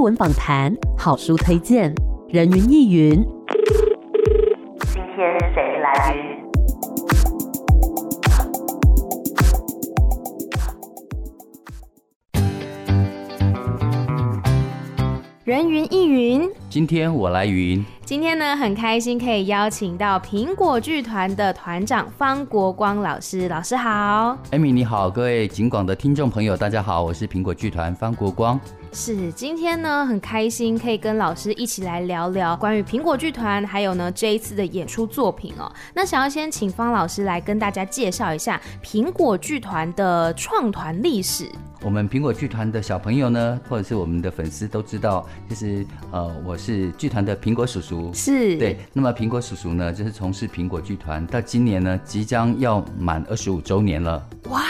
艺文访谈、好书推荐、人云亦云。今天谁来云？人云亦云。今天我来云。今天呢，很开心可以邀请到苹果剧团的团长方国光老师。老师好艾米你好，各位警广的听众朋友，大家好，我是苹果剧团方国光。是，今天呢，很开心可以跟老师一起来聊聊关于苹果剧团，还有呢这一次的演出作品哦。那想要先请方老师来跟大家介绍一下苹果剧团的创团历史。我们苹果剧团的小朋友呢，或者是我们的粉丝都知道，就是呃，我是剧团的苹果叔叔。是对，那么苹果叔叔呢，就是从事苹果剧团到今年呢，即将要满二十五周年了。哇，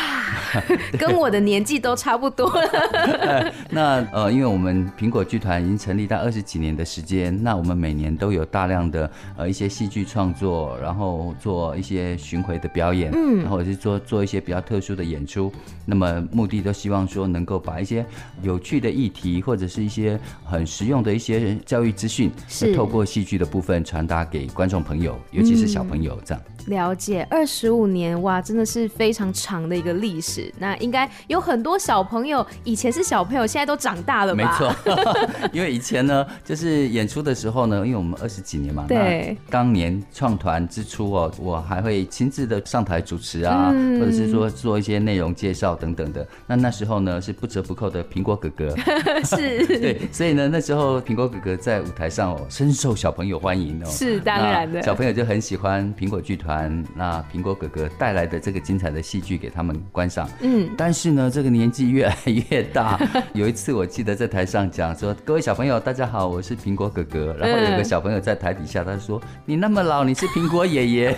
跟我的年纪都差不多了。那呃，因为我们苹果剧团已经成立到二十几年的时间，那我们每年都有大量的呃一些戏剧创作，然后做一些巡回的表演，嗯，然后或者是做做一些比较特殊的演出。那么目的都希望说能够把一些有趣的议题，或者是一些很实用的一些教育资讯，是透过戏剧的部分传达给观众朋友，尤其是小朋友这样。嗯了解二十五年哇，真的是非常长的一个历史。那应该有很多小朋友以前是小朋友，现在都长大了吧？没错，因为以前呢，就是演出的时候呢，因为我们二十几年嘛，对，当年创团之初哦，我还会亲自的上台主持啊，嗯、或者是说做一些内容介绍等等的。那那时候呢，是不折不扣的苹果哥哥，是，对，所以呢，那时候苹果哥哥在舞台上哦，深受小朋友欢迎哦，是当然的，小朋友就很喜欢苹果剧团。那苹果哥哥带来的这个精彩的戏剧给他们观赏，嗯，但是呢，这个年纪越来越大。有一次我记得在台上讲说：“各位小朋友，大家好，我是苹果哥哥。”然后有个小朋友在台底下他说：“你那么老，你是苹果爷爷。”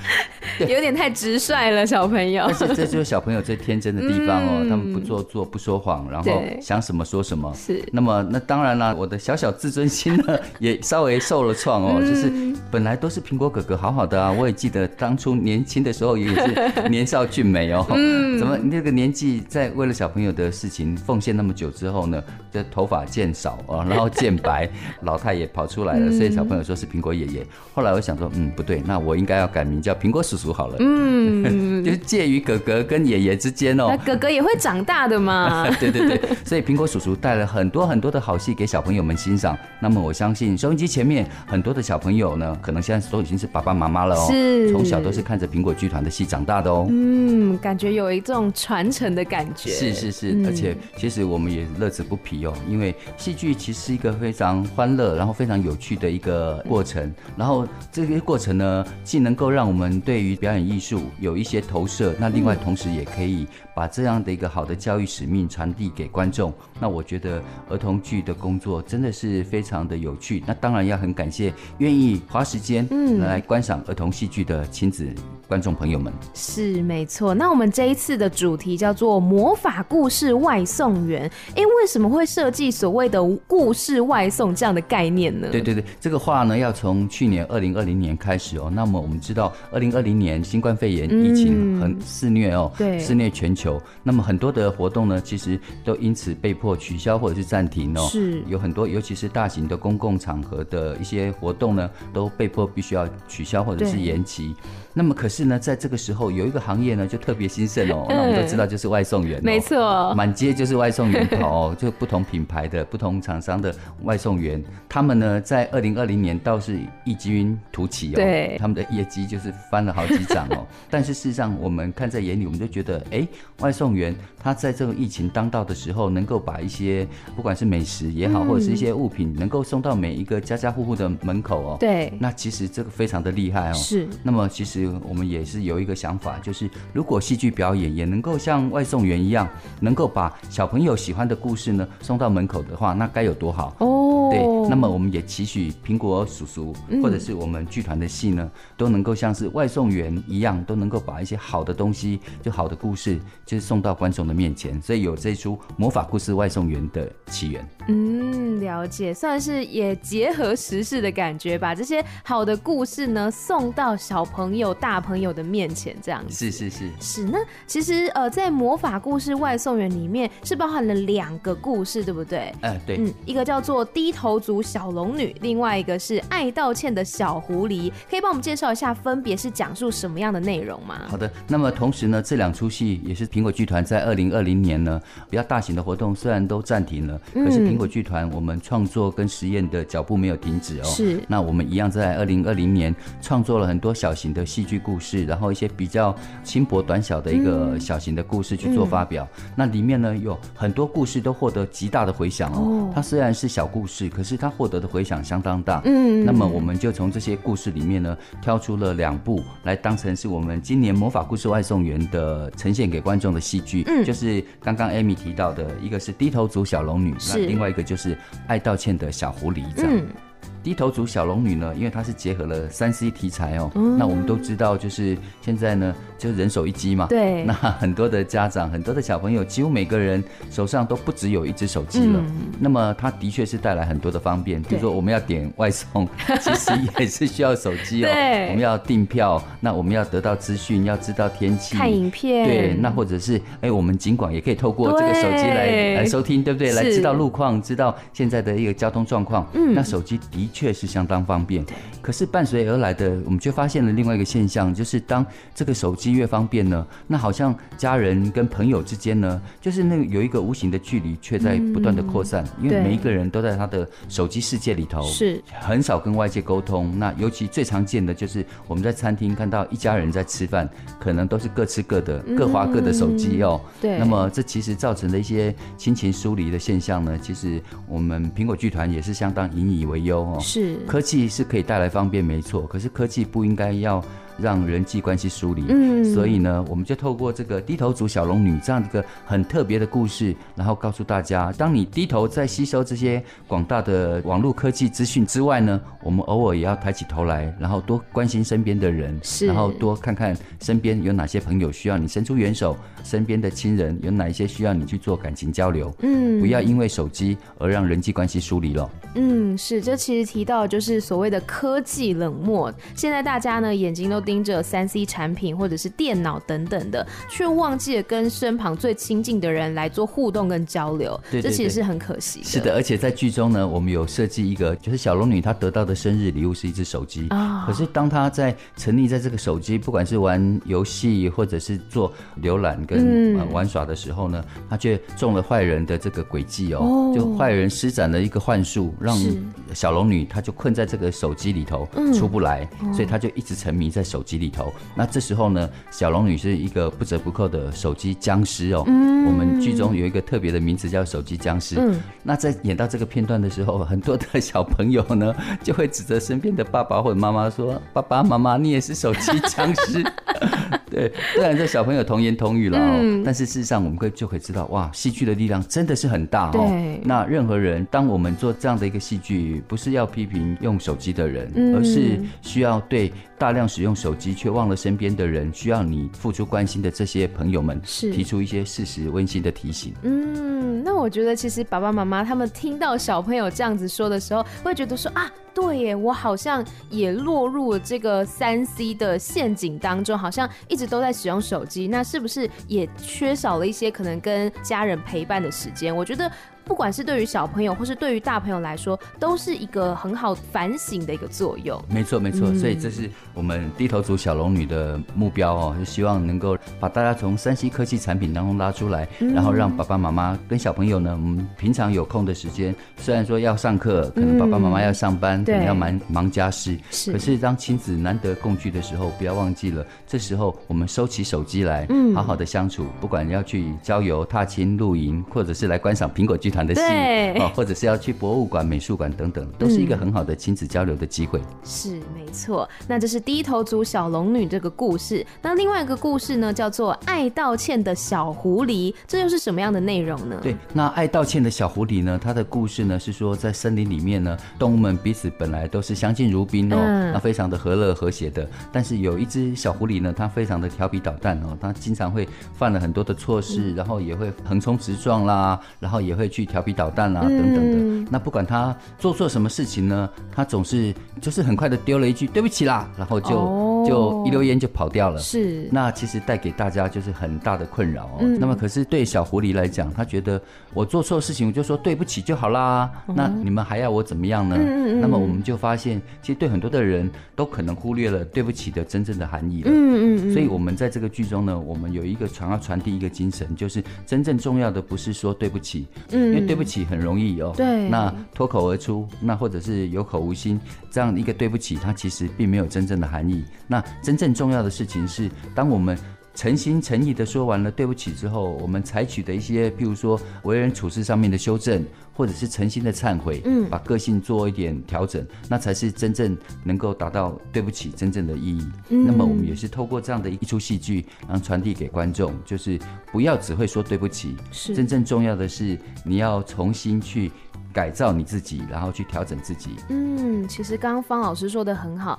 有点太直率了，小朋友。但是这就是小朋友最天真的地方哦，嗯、他们不做作，不说谎，然后想什么说什么。是。那么，那当然了，我的小小自尊心呢，也稍微受了创哦。嗯、就是本来都是苹果哥哥，好好的啊。我也记得当初年轻的时候也是 年少俊美哦。嗯。怎么那个年纪在为了小朋友的事情奉献那么久之后呢，这头发渐少啊，然后渐白，老太也跑出来了。所以小朋友说是苹果爷爷。后来我想说，嗯，不对，那我应该要改名叫苹果叔叔。好了，嗯，就是介于哥哥跟爷爷之间哦。那哥哥也会长大的嘛。对对对，所以苹果叔叔带了很多很多的好戏给小朋友们欣赏。那么我相信收音机前面很多的小朋友呢，可能现在都已经是爸爸妈妈了哦。是，从小都是看着苹果剧团的戏长大的哦。嗯，感觉有一种传承的感觉。是是是，嗯、而且其实我们也乐此不疲哦，因为戏剧其实是一个非常欢乐，然后非常有趣的一个过程。然后这个过程呢，既能够让我们对于表演艺术有一些投射，那另外同时也可以把这样的一个好的教育使命传递给观众。那我觉得儿童剧的工作真的是非常的有趣。那当然要很感谢愿意花时间嗯来观赏儿童戏剧的亲子观众朋友们。是没错。那我们这一次的主题叫做魔法故事外送员。哎，为什么会设计所谓的故事外送这样的概念呢？对对对，这个话呢要从去年二零二零年开始哦。那么我们知道二零二零年。年新冠肺炎疫情很肆虐哦，对，肆虐全球。那么很多的活动呢，其实都因此被迫取消或者是暂停哦。是，有很多，尤其是大型的公共场合的一些活动呢，都被迫必须要取消或者是延期。那么可是呢，在这个时候有一个行业呢就特别兴盛哦。那我们都知道就是外送员，没错，满街就是外送员跑哦，就不同品牌的不同厂商的外送员，他们呢在二零二零年倒是异军突起哦，对，他们的业绩就是翻了好几涨哦。但是事实上我们看在眼里，我们就觉得，哎，外送员他在这个疫情当道的时候，能够把一些不管是美食也好，或者是一些物品，能够送到每一个家家户户的门口哦。对，那其实这个非常的厉害哦。是，那么其实。我们也是有一个想法，就是如果戏剧表演也能够像外送员一样，能够把小朋友喜欢的故事呢送到门口的话，那该有多好哦！对，那么我们也期许苹果叔叔或者是我们剧团的戏呢，都能够像是外送员一样，都能够把一些好的东西，就好的故事，就是送到观众的面前。所以有这出魔法故事外送员的起源。嗯，了解，算是也结合时事的感觉，把这些好的故事呢送到小朋友、大朋友的面前，这样子。是是是是。那其实呃，在魔法故事外送员里面是包含了两个故事，对不对？呃，对。嗯，一个叫做低头族小龙女，另外一个是爱道歉的小狐狸，可以帮我们介绍一下，分别是讲述什么样的内容吗？好的。那么同时呢，这两出戏也是苹果剧团在二零二零年呢比较大型的活动，虽然都暂停了，可是苹果剧团我们创作跟实验的脚步没有停止哦。是。那我们一样在二零二零年创作了很多小型的戏剧故事，然后一些比较轻薄短小的一个小型的故事去做发表。嗯、那里面呢有很多故事都获得极大的回响哦。它虽然是小故事，可是它获得的回响相当大。嗯。那么我们就从这些故事里面呢挑出了两部来当成是我们今年魔法故事外送员的呈现给观众的戏剧。嗯。就是刚刚 Amy 提到的一个是低头族小龙女，那另外一个就是爱道歉的小狐狸这样。嗯。低头族小龙女呢，因为它是结合了三 C 题材哦。嗯。那我们都知道，就是现在呢。就人手一机嘛，对，那很多的家长、很多的小朋友，几乎每个人手上都不只有一只手机了。嗯、那么它的确是带来很多的方便，比如说我们要点外送，其实也是需要手机哦。对，我们要订票，那我们要得到资讯，要知道天气，看影片，对，那或者是哎，我们尽管也可以透过这个手机来来收听，对不对？来知道路况，知道现在的一个交通状况。嗯，那手机的确是相当方便。可是伴随而来的，我们却发现了另外一个现象，就是当这个手机越方便呢，那好像家人跟朋友之间呢，就是那个有一个无形的距离，却在不断的扩散，嗯，因为每一个人都在他的手机世界里头，是很少跟外界沟通。那尤其最常见的就是我们在餐厅看到一家人在吃饭，可能都是各吃各的，各划各的手机哦。对，那么这其实造成的一些亲情疏离的现象呢，其实我们苹果剧团也是相当引以为忧哦。是，科技是可以带来方便，没错，可是科技不应该要。让人际关系疏离，嗯，所以呢，我们就透过这个低头族小龙女这样一个很特别的故事，然后告诉大家，当你低头在吸收这些广大的网络科技资讯之外呢，我们偶尔也要抬起头来，然后多关心身边的人，是，然后多看看身边有哪些朋友需要你伸出援手，身边的亲人有哪一些需要你去做感情交流，嗯，不要因为手机而让人际关系疏离了。嗯，是，这其实提到就是所谓的科技冷漠，现在大家呢眼睛都。盯着三 C 产品或者是电脑等等的，却忘记了跟身旁最亲近的人来做互动跟交流，对对对，这其实是很可惜的。是的，而且在剧中呢，我们有设计一个，就是小龙女她得到的生日礼物是一只手机啊。可是当她在沉溺在这个手机，不管是玩游戏或者是做浏览跟玩耍的时候呢，她却中了坏人的这个诡计哦，就坏人施展了一个幻术，让小龙女她就困在这个手机里头出不来，所以她就一直沉迷在手。手机里头，那这时候呢，小龙女是一个不折不扣的手机僵尸哦。嗯，我们剧中有一个特别的名字叫手机僵尸。嗯，那在演到这个片段的时候，很多的小朋友呢 就会指责身边的爸爸或者妈妈说：“爸爸妈妈，你也是手机僵尸。” 对，虽然这小朋友童言童语了哦，嗯，但是事实上我们会就可以知道，哇，戏剧的力量真的是很大哦。那任何人，当我们做这样的一个戏剧，不是要批评用手机的人，而是需要对大量使用手机却忘了身边的人，需要你付出关心的这些朋友们，是提出一些事实温馨的提醒。嗯，那我觉得其实爸爸妈妈他们听到小朋友这样子说的时候，会觉得说啊。对耶，我好像也落入了这个三 C 的陷阱当中，好像一直都在使用手机，那是不是也缺少了一些可能跟家人陪伴的时间？我觉得。不管是对于小朋友，或是对于大朋友来说，都是一个很好反省的一个作用。没错，没错。嗯，所以这是我们低头族小龙女的目标哦，就希望能够把大家从 3C 科技产品当中拉出来，嗯，然后让爸爸妈妈跟小朋友呢，我们平常有空的时间，虽然说要上课，可能爸爸妈妈要上班，嗯，可能要忙忙家事，是。可是当亲子难得共聚的时候，不要忘记了，这时候我们收起手机来，嗯，好好的相处。不管要去郊游、踏青、露营，或者是来观赏苹果剧团的戏啊，或者是要去博物馆、美术馆等等，都是一个很好的亲子交流的机会。嗯、是没错，那这是低头族小龙女这个故事。那另外一个故事呢，叫做爱道歉的小狐狸，这又是什么样的内容呢？对，那爱道歉的小狐狸呢，它的故事呢是说，在森林里面呢，动物们彼此本来都是相敬如宾哦，嗯、那非常的和乐和谐的。但是有一只小狐狸呢，它非常的调皮捣蛋哦，它经常会犯了很多的错事，嗯、然后也会横冲直撞啦，然后也会去。去调皮捣蛋啦、啊、等等的。嗯、那不管他做错什么事情呢，他总是就是很快的丢了一句对不起啦，然后就、哦、就一溜烟就跑掉了。是，那其实带给大家就是很大的困扰哦。嗯、那么可是对小狐狸来讲，他觉得我做错事情我就说对不起就好啦。嗯、那你们还要我怎么样呢？那么我们就发现，其实对很多的人都可能忽略了对不起的真正的含义了。嗯嗯，嗯所以我们在这个剧中呢，我们有一个想要传递一个精神，就是真正重要的不是说对不起，嗯，因为对不起很容易哦。对。那脱口而出，那或者是有口无心，这样一个对不起，它其实并没有真正的含义。那真正重要的事情是，当我们。诚心诚意的说完了对不起之后，我们采取的一些，譬如说为人处事上面的修正，或者是诚心的忏悔，嗯，把个性做一点调整，那才是真正能够达到对不起真正的意义。嗯，那么我们也是透过这样的一出戏剧，然后传递给观众，就是不要只会说对不起，是真正重要的是你要重新去改造你自己，然后去调整自己。嗯，其实刚刚方老师说的很好。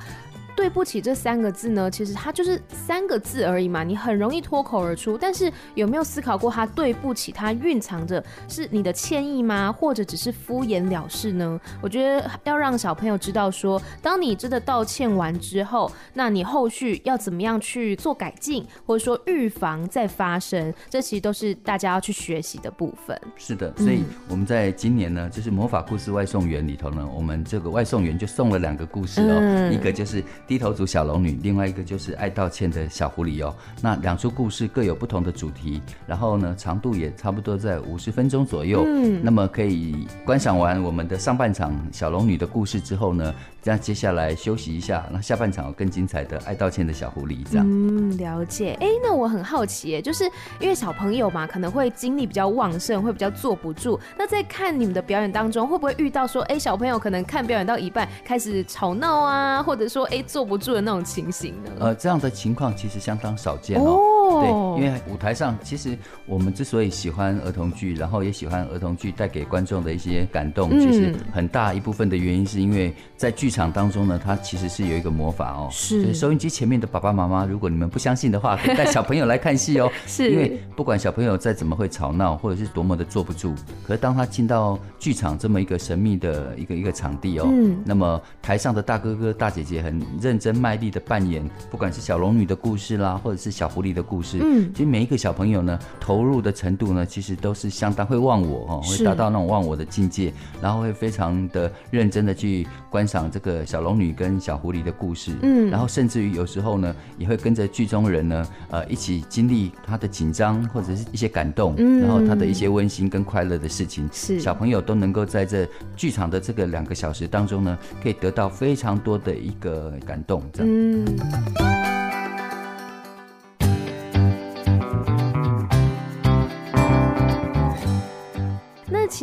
对不起这三个字呢，其实它就是三个字而已嘛，你很容易脱口而出。但是有没有思考过，它对不起，它蕴藏着是你的歉意吗？或者只是敷衍了事呢？我觉得要让小朋友知道说，当你真的道歉完之后，那你后续要怎么样去做改进，或者说预防再发生，这其实都是大家要去学习的部分。是的，所以我们在今年呢，就是魔法故事外送员里头呢，我们这个外送员就送了两个故事哦，嗯、一个就是。低头族小龙女，另外一个就是爱道歉的小狐狸哦。那两出故事各有不同的主题，然后呢，长度也差不多在五十分钟左右。嗯，那么可以观赏完我们的上半场小龙女的故事之后呢，这样接下来休息一下，那下半场有更精彩的爱道歉的小狐狸这样。嗯，了解。哎，那我很好奇，就是因为小朋友嘛，可能会精力比较旺盛，会比较坐不住。那在看你们的表演当中，会不会遇到说，哎，小朋友可能看表演到一半开始吵闹啊，或者说，哎。坐不住的那种情形呢？呃，这样的情况其实相当少见哦。Oh. 对，因为舞台上其实我们之所以喜欢儿童剧，然后也喜欢儿童剧带给观众的一些感动，嗯、其实很大一部分的原因是因为在剧场当中呢，它其实是有一个魔法哦。是。收音机前面的爸爸妈妈，如果你们不相信的话，可以带小朋友来看戏哦。是。因为不管小朋友再怎么会吵闹，或者是多么的坐不住，可是当他进到剧场这么一个神秘的一个一个场地哦，嗯，那么台上的大哥哥大姐姐很认真卖力的扮演，不管是小龙女的故事啦，或者是小狐狸的故事，嗯，其实每一个小朋友呢，投入的程度呢，其实都是相当会忘我哦，会达到那种忘我的境界，然后会非常的认真的去观赏这个小龙女跟小狐狸的故事，嗯，然后甚至于有时候呢，也会跟着剧中人呢，呃，一起经历他的紧张或者是一些感动，嗯，然后他的一些温馨跟快乐的事情，是。小朋友都能够在这剧场的这个两个小时当中呢，可以得到非常多的一个感动。嗯。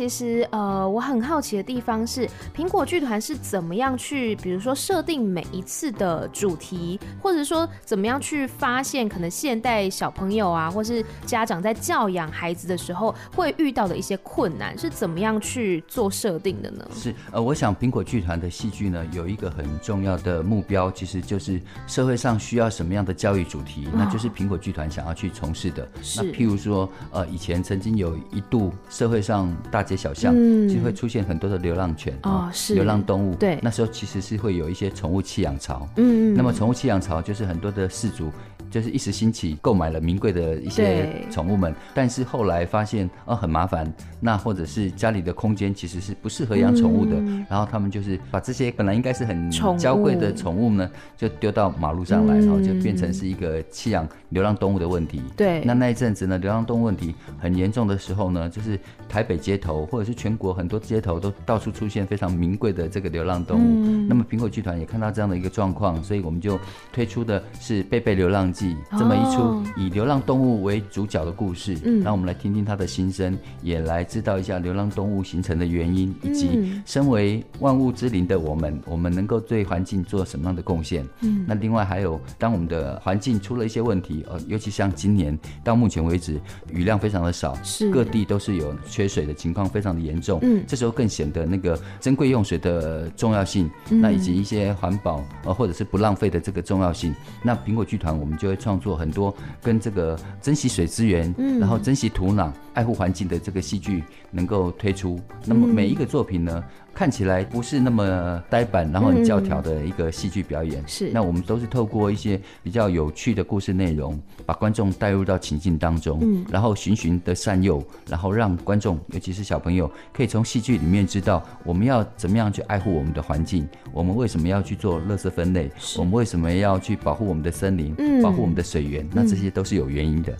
其实，呃，我很好奇的地方是，苹果剧团是怎么样去，比如说设定每一次的主题，或者说怎么样去发现可能现代小朋友啊，或是家长在教养孩子的时候会遇到的一些困难，是怎么样去做设定的呢？是，呃，我想苹果剧团的戏剧呢，有一个很重要的目标，其实就是社会上需要什么样的教育主题，哦、那就是苹果剧团想要去从事的。是，那譬如说，呃，以前曾经有一度社会上大街小巷就会出现很多的流浪犬啊，是流浪动物。对，那时候其实是会有一些宠物弃养潮。嗯，那么宠物弃养潮就是很多的饲主就是一时兴起购买了名贵的一些宠物们，但是后来发现哦很麻烦，那或者是家里的空间其实是不适合养宠物的，然后他们就是把这些本来应该是很娇贵的宠物呢，就丢到马路上来，然后就变成是一个弃养流浪动物的问题。对，那那一阵子呢，流浪动物问题很严重的时候呢，就是台北街头。或者是全国很多街头都到处出现非常名贵的这个流浪动物，嗯、那么苹果剧团也看到这样的一个状况，所以我们就推出的是《贝贝流浪记》这么一出以流浪动物为主角的故事，嗯，让我们来听听他的心声，也来知道一下流浪动物形成的原因，以及身为万物之灵的我们，我们能够对环境做什么样的贡献？嗯，那另外还有，当我们的环境出了一些问题，呃，尤其像今年到目前为止雨量非常的少，是。各地都是有缺水的。情况非常的严重，嗯，这时候更显得那个珍贵用水的重要性，嗯、那以及一些环保呃或者是不浪费的这个重要性。那苹果剧团我们就会创作很多跟这个珍惜水资源，嗯，然后珍惜土壤、爱护环境的这个戏剧能够推出。那么每一个作品呢，看起来不是那么呆板，然后很教条的一个戏剧表演。是，那我们都是透过一些比较有趣的故事内容，把观众带入到情境当中，嗯，然后循循的善诱，然后让观众，尤其是小朋友，可以从戏剧里面知道我们要怎么样去爱护我们的环境，我们为什么要去做垃圾分类，我们为什么要去保护我们的森林，嗯，保护我们的水源，那这些都是有原因的。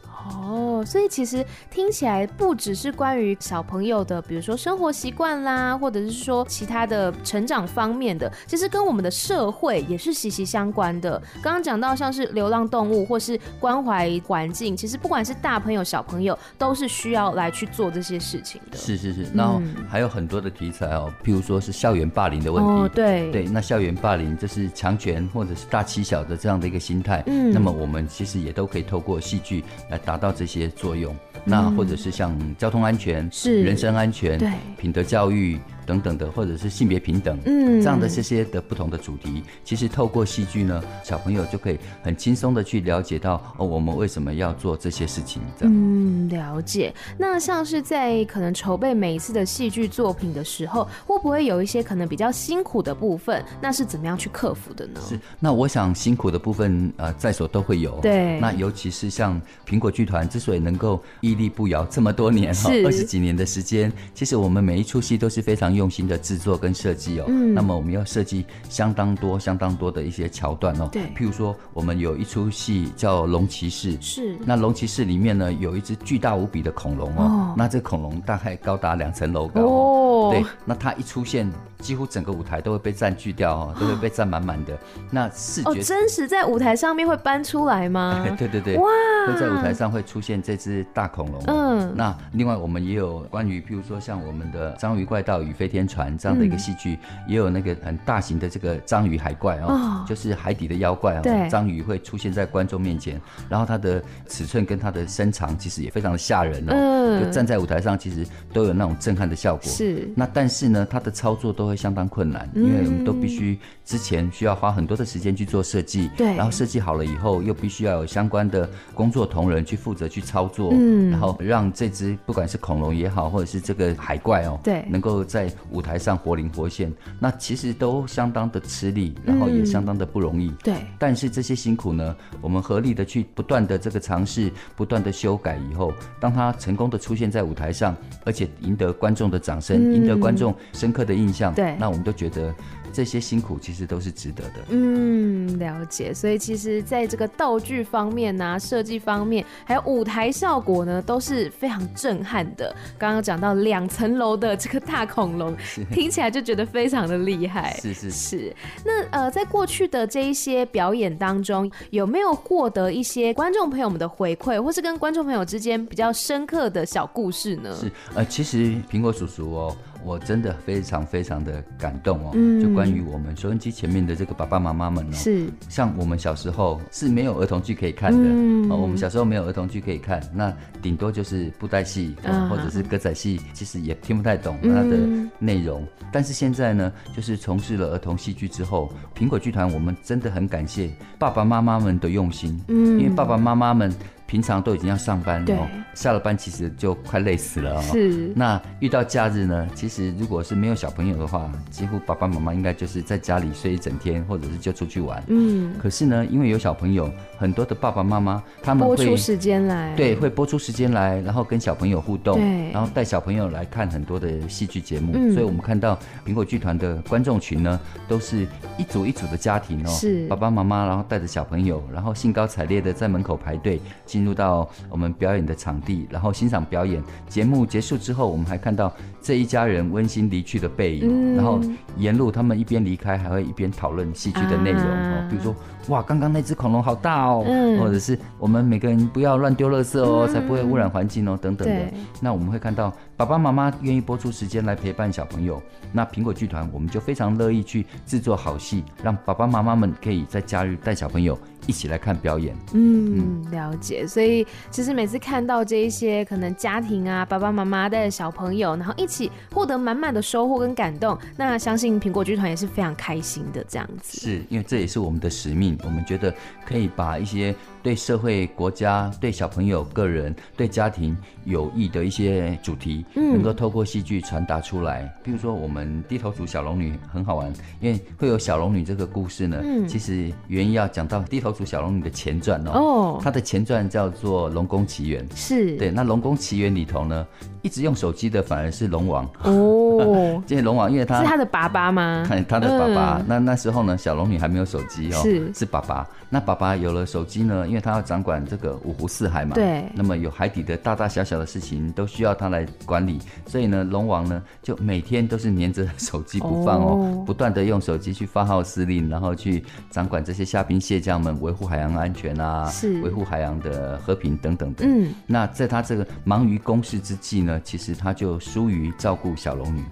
哦，所以其实听起来不只是关于小朋友的，比如说生活习惯啦，或者是说。其他的成长方面的，其实跟我们的社会也是息息相关的。刚刚讲到像是流浪动物，或是关怀环境，其实不管是大朋友小朋友，都是需要来去做这些事情的。是是是，然后还有很多的题材哦，譬如说是校园霸凌的问题。哦，对对，那校园霸凌就是强权或者是大欺小的这样的一个心态。嗯，那么我们其实也都可以透过戏剧来达到这些作用。那或者是像交通安全、是人身安全、对品德教育。等等的，或者是性别平等，嗯，这样的这些的不同的主题，其实透过戏剧呢，小朋友就可以很轻松的去了解到哦，我们为什么要做这些事情，这样。嗯，了解。那像是在可能筹备每一次的戏剧作品的时候，会不会有一些可能比较辛苦的部分？那是怎么样去克服的呢？是，那我想辛苦的部分，呃，在所都会有。对。那尤其是像苹果剧团之所以能够屹立不摇这么多年哈，二十几年的时间，其实我们每一出戏都是非常。用心的制作跟设计哦，嗯，那么我们要设计相当多、相当多的一些桥段哦，对，譬如说我们有一出戏叫《龙骑士》，是，那《龙骑士》里面呢有一只巨大无比的恐龙哦，哦，那这恐龙大概高达两层楼高哦，对，那它一出现。几乎整个舞台都会被占据掉哦，都会被占满满的。那视觉、哦、真实在舞台上面会搬出来吗？对对对，哇！会在舞台上会出现这只大恐龙。嗯，那另外我们也有关于，譬如说像我们的《章鱼怪盗与飞天船》这样的一个戏剧，嗯、也有那个很大型的这个章鱼海怪哦，哦就是海底的妖怪哦。章鱼会出现在观众面前，然后它的尺寸跟它的身长其实也非常的吓人哦。嗯，就站在舞台上其实都有那种震撼的效果。是，那但是呢，它的操作都会相当困难，因为我们都必须之前需要花很多的时间去做设计，对，然后设计好了以后，又必须要有相关的工作同仁去负责去操作，嗯，然后让这只不管是恐龙也好，或者是这个海怪哦，对，能够在舞台上活灵活现，那其实都相当的吃力，然后也相当的不容易，对。但是这些辛苦呢，我们合力的去不断的这个尝试，不断的修改以后，当它成功的出现在舞台上，而且赢得观众的掌声，赢得观众深刻的印象，对。那我们都觉得这些辛苦其实都是值得的。嗯，了解。所以其实在这个道具方面啊，设计方面，还有舞台效果呢，都是非常震撼的。刚刚讲到两层楼的这个大恐龙，听起来就觉得非常的厉害。是是是。那呃，在过去的这一些表演当中，有没有获得一些观众朋友们的回馈，或是跟观众朋友之间比较深刻的小故事呢？是呃，其实苹果叔叔哦。我真的非常非常的感动哦，嗯、就关于我们收音机前面的这个爸爸妈妈们哦，是像我们小时候是没有儿童剧可以看的，嗯、哦，我们小时候没有儿童剧可以看，那顶多就是布袋戏、哦、或者是歌仔戏，其实也听不太懂它的内容。嗯、但是现在呢，就是从事了儿童戏剧之后，苹果剧团我们真的很感谢爸爸妈妈们的用心，嗯，因为爸爸妈妈们。平常都已经要上班了，哦，下了班其实就快累死了哦。是。那遇到假日呢？其实如果是没有小朋友的话，几乎爸爸妈妈应该就是在家里睡一整天，或者是就出去玩。嗯。可是呢，因为有小朋友，很多的爸爸妈妈他们会拨出时间来，对，会拨出时间来，然后跟小朋友互动，对，然后带小朋友来看很多的戏剧节目。嗯。所以我们看到苹果剧团的观众群呢，都是一组一组的家庭哦，是爸爸妈妈，然后带着小朋友，然后兴高采烈的在门口排队。进入到我们表演的场地，然后欣赏表演。节目结束之后，我们还看到这一家人温馨离去的背影。嗯、然后沿路他们一边离开，还会一边讨论戏剧的内容哦，比如说哇，刚刚那只恐龙好大哦，嗯、或者是我们每个人不要乱丢垃圾哦，嗯、才不会污染环境哦，等等的。那我们会看到爸爸妈妈愿意播出时间来陪伴小朋友，那苹果剧团我们就非常乐意去制作好戏，让爸爸妈妈们可以在假日带小朋友。一起来看表演。嗯，了解。所以其实每次看到这一些可能家庭啊，爸爸妈妈带着小朋友，然后一起获得满满的收获跟感动，那相信苹果剧团也是非常开心的这样子。是因为这也是我们的使命，我们觉得可以把一些对社会、国家、对小朋友、个人、对家庭有益的一些主题，能够透过戏剧传达出来。比如说，我们低头族小龙女很好玩，因为会有小龙女这个故事呢，其实原因要讲到低头族小龙女的前传哦。它的前传叫做《龙宫奇缘》，是对。那《龙宫奇缘》里头呢，一直用手机的反而是龙王哦。这些龙王，因为他是他的爸爸吗？看 他的爸爸。那那时候呢，小龙女还没有手机哦，是是爸爸。那爸爸有了手机呢，因为他要掌管这个五湖四海嘛，对。那么有海底的大大小小的事情都需要他来管理，所以呢，龙王呢就每天都是黏着手机不放哦，不断的用手机去发号施令，然后去掌管这些虾兵蟹将们，维护海洋安全啊，是维护海洋的和平等等的。嗯。那在他这个忙于公事之际呢，其实他就疏于照顾小龙女。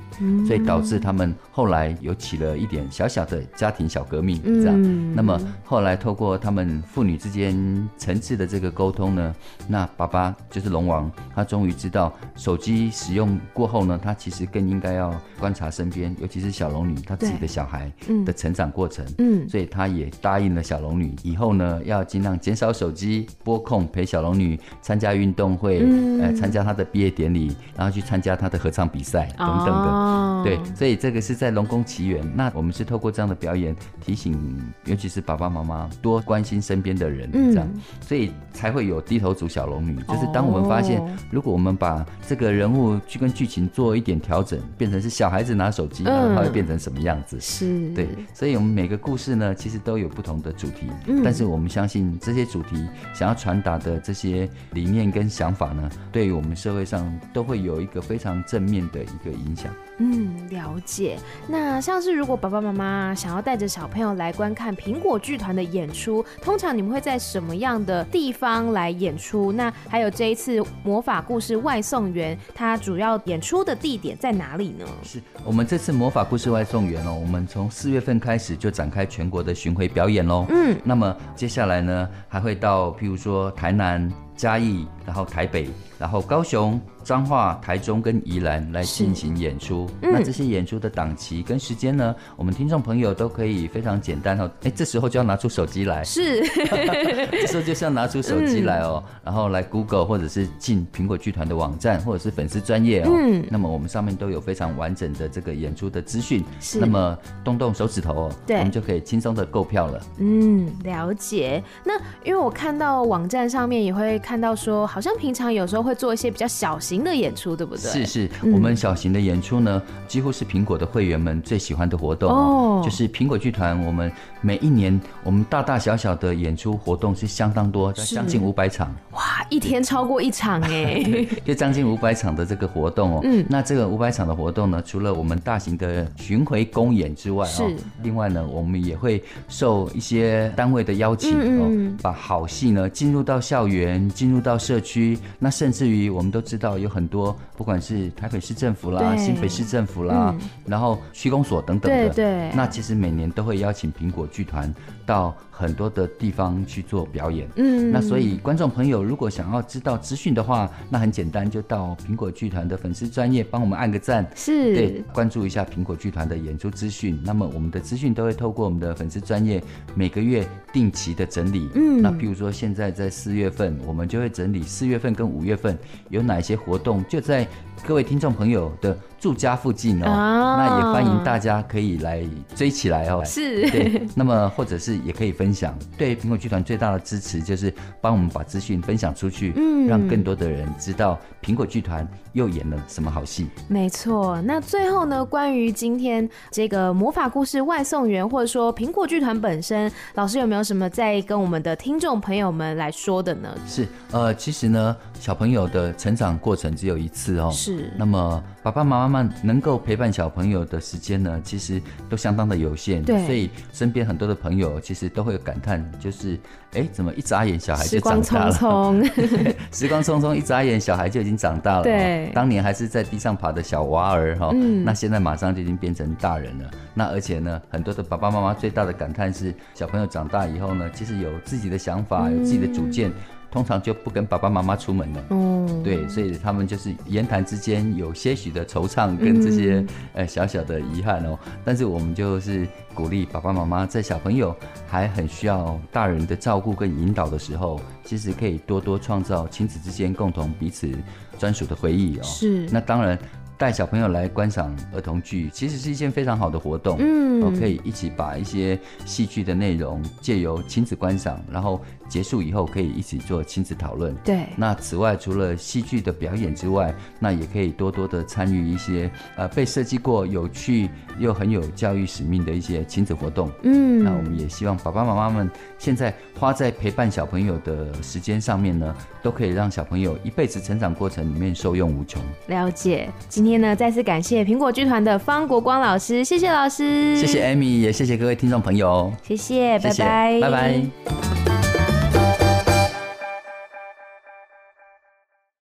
所以导致他们后来有起了一点小小的家庭小革命，这样。那么后来透过他们父女之间层次的这个沟通呢，那爸爸就是龙王，他终于知道手机使用过后呢，他其实更应该要观察身边，尤其是小龙女她自己的小孩的成长过程。嗯，所以他也答应了小龙女，以后呢要尽量减少手机，拨控陪小龙女参加运动会，呃，参加她的毕业典礼，然后去参加他的合唱比赛等等的。哦，对，所以这个是在《龙宫奇缘》，那我们是透过这样的表演提醒，尤其是爸爸妈妈多关心身边的人，这样，嗯、所以才会有低头族小龙女。就是当我们发现，如果我们把这个人物去跟剧情做一点调整，变成是小孩子拿手机，它会变成什么样子？是，对，所以我们每个故事呢，其实都有不同的主题，嗯、但是我们相信这些主题想要传达的这些理念跟想法呢，对于我们社会上都会有一个非常正面的一个影响。嗯，了解。那像是如果爸爸妈妈想要带着小朋友来观看苹果剧团的演出，通常你们会在什么样的地方来演出？那还有这一次魔法故事外送员，它主要演出的地点在哪里呢？是我们这次魔法故事外送员哦，我们从四月份开始就展开全国的巡回表演喽。嗯，那么接下来呢，还会到譬如说台南、嘉义，然后台北，然后高雄。彰化、台中跟宜兰来进行演出，嗯、那这些演出的档期跟时间呢，我们听众朋友都可以非常简单哦。哎，这时候就要拿出手机来，是，这时候就是要拿出手机来哦，嗯、然后来 Google 或者是进苹果剧团的网站或者是粉丝专业哦。嗯，那么我们上面都有非常完整的这个演出的资讯，是。那么动动手指头哦，对，我们就可以轻松的购票了。嗯，了解。那因为我看到网站上面也会看到说，好像平常有时候会做一些比较小型。的演出对不对？是是，我们小型的演出呢，嗯、几乎是苹果的会员们最喜欢的活动哦。就是苹果剧团，我们每一年我们大大小小的演出活动是相当多，将近五百场。哇，一天超过一场哎，就将近五百场的这个活动哦。嗯，那这个五百场的活动呢，除了我们大型的巡回公演之外哦，另外呢，我们也会受一些单位的邀请嗯把好戏呢进入到校园，进入到社区，那甚至于我们都知道。有很多，不管是台北市政府啦、新北市政府啦，嗯、然后区公所等等的，对对，那其实每年都会邀请苹果剧团到很多的地方去做表演。嗯，那所以观众朋友如果想要知道资讯的话，那很简单，就到苹果剧团的粉丝专业帮我们按个赞，是，对，关注一下苹果剧团的演出资讯。那么我们的资讯都会透过我们的粉丝专业每个月定期的整理。嗯，那譬如说现在在四月份，我们们就会整理四月份跟五月份有哪些活动，就在各位听众朋友的住家附近哦，哦，那也欢迎大家可以来追起来哦。是，对。那么或者是也可以分享，对苹果剧团最大的支持就是帮我们把资讯分享出去，嗯，让更多的人知道苹果剧团又演了什么好戏。没错。那最后呢，关于今天这个魔法故事外送员，或者说苹果剧团本身，老师有没有什么在跟我们的听众朋友们来说的呢？是，呃，其实呢，小朋友的成长过程只有一次哦。是。那么。爸爸妈妈们能够陪伴小朋友的时间呢，其实都相当的有限。对，所以身边很多的朋友其实都会感叹，就是哎，怎么一眨眼小孩就长大了？时光匆匆，时光匆匆，一眨眼小孩就已经长大了。对，当年还是在地上爬的小娃儿哈，嗯，那现在马上就已经变成大人了。那而且呢，很多的爸爸妈妈最大的感叹是，小朋友长大以后呢，其实有自己的想法，有自己的主见。嗯通常就不跟爸爸妈妈出门了，嗯，对，所以他们就是言谈之间有些许的惆怅跟这些、嗯、呃小小的遗憾哦。但是我们就是鼓励爸爸妈妈在小朋友还很需要大人的照顾跟引导的时候，其实可以多多创造亲子之间共同彼此专属的回忆哦。是，那当然。带小朋友来观赏儿童剧，其实是一件非常好的活动。嗯，我可以一起把一些戏剧的内容借由亲子观赏，然后结束以后可以一起做亲子讨论。对。那此外，除了戏剧的表演之外，那也可以多多的参与一些呃被设计过、有趣又很有教育使命的一些亲子活动。嗯。那我们也希望爸爸妈妈们现在花在陪伴小朋友的时间上面呢，都可以让小朋友一辈子成长过程里面受用无穷。了解。今天呢，再次感谢苹果剧团的方国光老师，谢谢老师，谢谢 Amy，也谢谢各位听众朋友，谢谢，谢谢拜拜，拜拜。